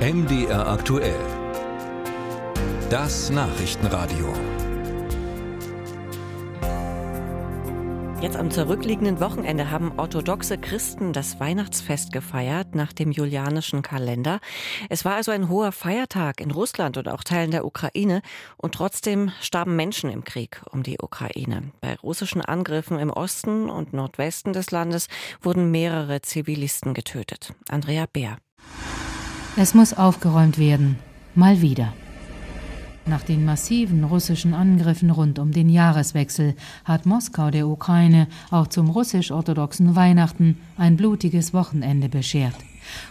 MDR aktuell. Das Nachrichtenradio. Jetzt am zurückliegenden Wochenende haben orthodoxe Christen das Weihnachtsfest gefeiert nach dem julianischen Kalender. Es war also ein hoher Feiertag in Russland und auch Teilen der Ukraine und trotzdem starben Menschen im Krieg um die Ukraine. Bei russischen Angriffen im Osten und Nordwesten des Landes wurden mehrere Zivilisten getötet. Andrea Bär. Es muss aufgeräumt werden. Mal wieder. Nach den massiven russischen Angriffen rund um den Jahreswechsel hat Moskau der Ukraine auch zum russisch-orthodoxen Weihnachten ein blutiges Wochenende beschert.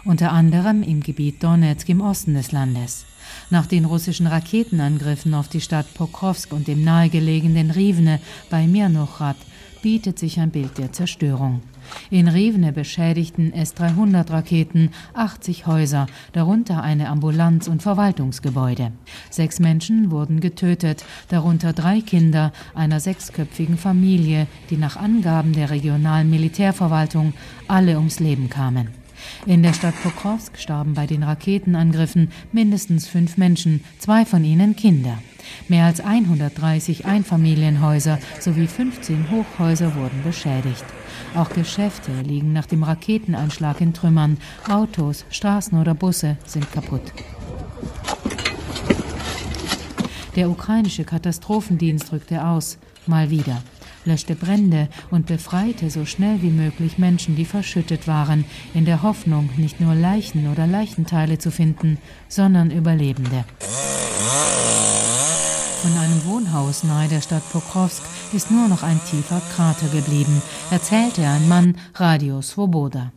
Unter anderem im Gebiet Donetsk im Osten des Landes. Nach den russischen Raketenangriffen auf die Stadt Pokrovsk und dem nahegelegenen Rivne bei Mirnochrad bietet sich ein Bild der Zerstörung. In Rivne beschädigten S-300-Raketen 80 Häuser, darunter eine Ambulanz und Verwaltungsgebäude. Sechs Menschen wurden getötet, darunter drei Kinder einer sechsköpfigen Familie, die nach Angaben der regionalen Militärverwaltung alle ums Leben kamen. In der Stadt Pokrovsk starben bei den Raketenangriffen mindestens fünf Menschen, zwei von ihnen Kinder. Mehr als 130 Einfamilienhäuser sowie 15 Hochhäuser wurden beschädigt. Auch Geschäfte liegen nach dem Raketeneinschlag in Trümmern. Autos, Straßen oder Busse sind kaputt. Der ukrainische Katastrophendienst rückte aus, mal wieder, löschte Brände und befreite so schnell wie möglich Menschen, die verschüttet waren, in der Hoffnung, nicht nur Leichen oder Leichenteile zu finden, sondern Überlebende. Wohnhaus nahe der Stadt Pokrovsk ist nur noch ein tiefer Krater geblieben, erzählte ein Mann Radio Svoboda.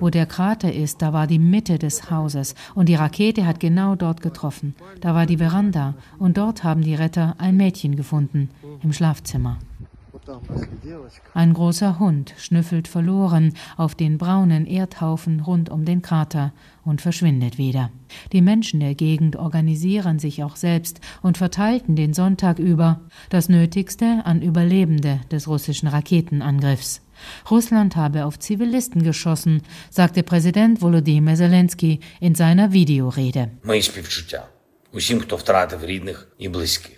Wo der Krater ist, da war die Mitte des Hauses und die Rakete hat genau dort getroffen. Da war die Veranda und dort haben die Retter ein Mädchen gefunden im Schlafzimmer. Ein großer Hund schnüffelt verloren auf den braunen Erdhaufen rund um den Krater und verschwindet wieder. Die Menschen der Gegend organisieren sich auch selbst und verteilten den Sonntag über das Nötigste an Überlebende des russischen Raketenangriffs. Russland habe auf Zivilisten geschossen, sagte Präsident Volodymyr Zelensky in seiner Videorede.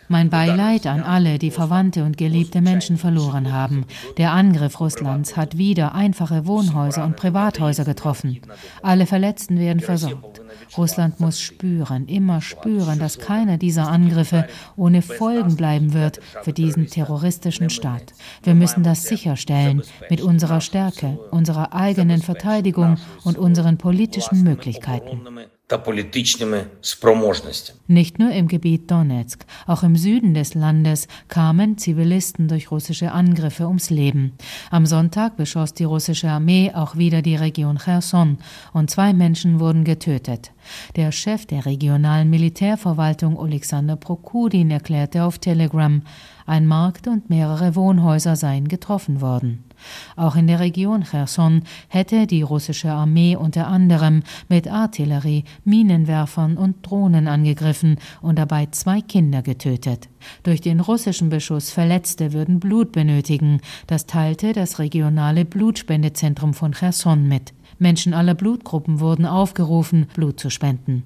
Mein Beileid an alle, die Verwandte und geliebte Menschen verloren haben. Der Angriff Russlands hat wieder einfache Wohnhäuser und Privathäuser getroffen. Alle Verletzten werden versorgt. Russland muss spüren, immer spüren, dass keiner dieser Angriffe ohne Folgen bleiben wird für diesen terroristischen Staat. Wir müssen das sicherstellen mit unserer Stärke, unserer eigenen Verteidigung und unseren politischen Möglichkeiten. Nicht nur im Gebiet Donetsk, auch im Süden des Landes kamen Zivilisten durch russische Angriffe ums Leben. Am Sonntag beschoss die russische Armee auch wieder die Region Cherson und zwei Menschen wurden getötet. Der Chef der regionalen Militärverwaltung Alexander Prokudin erklärte auf Telegram, ein Markt und mehrere Wohnhäuser seien getroffen worden. Auch in der Region Cherson hätte die russische Armee unter anderem mit Artillerie, Minenwerfern und Drohnen angegriffen und dabei zwei Kinder getötet. Durch den russischen Beschuss Verletzte würden Blut benötigen. Das teilte das regionale Blutspendezentrum von Cherson mit. Menschen aller Blutgruppen wurden aufgerufen, Blut zu spenden.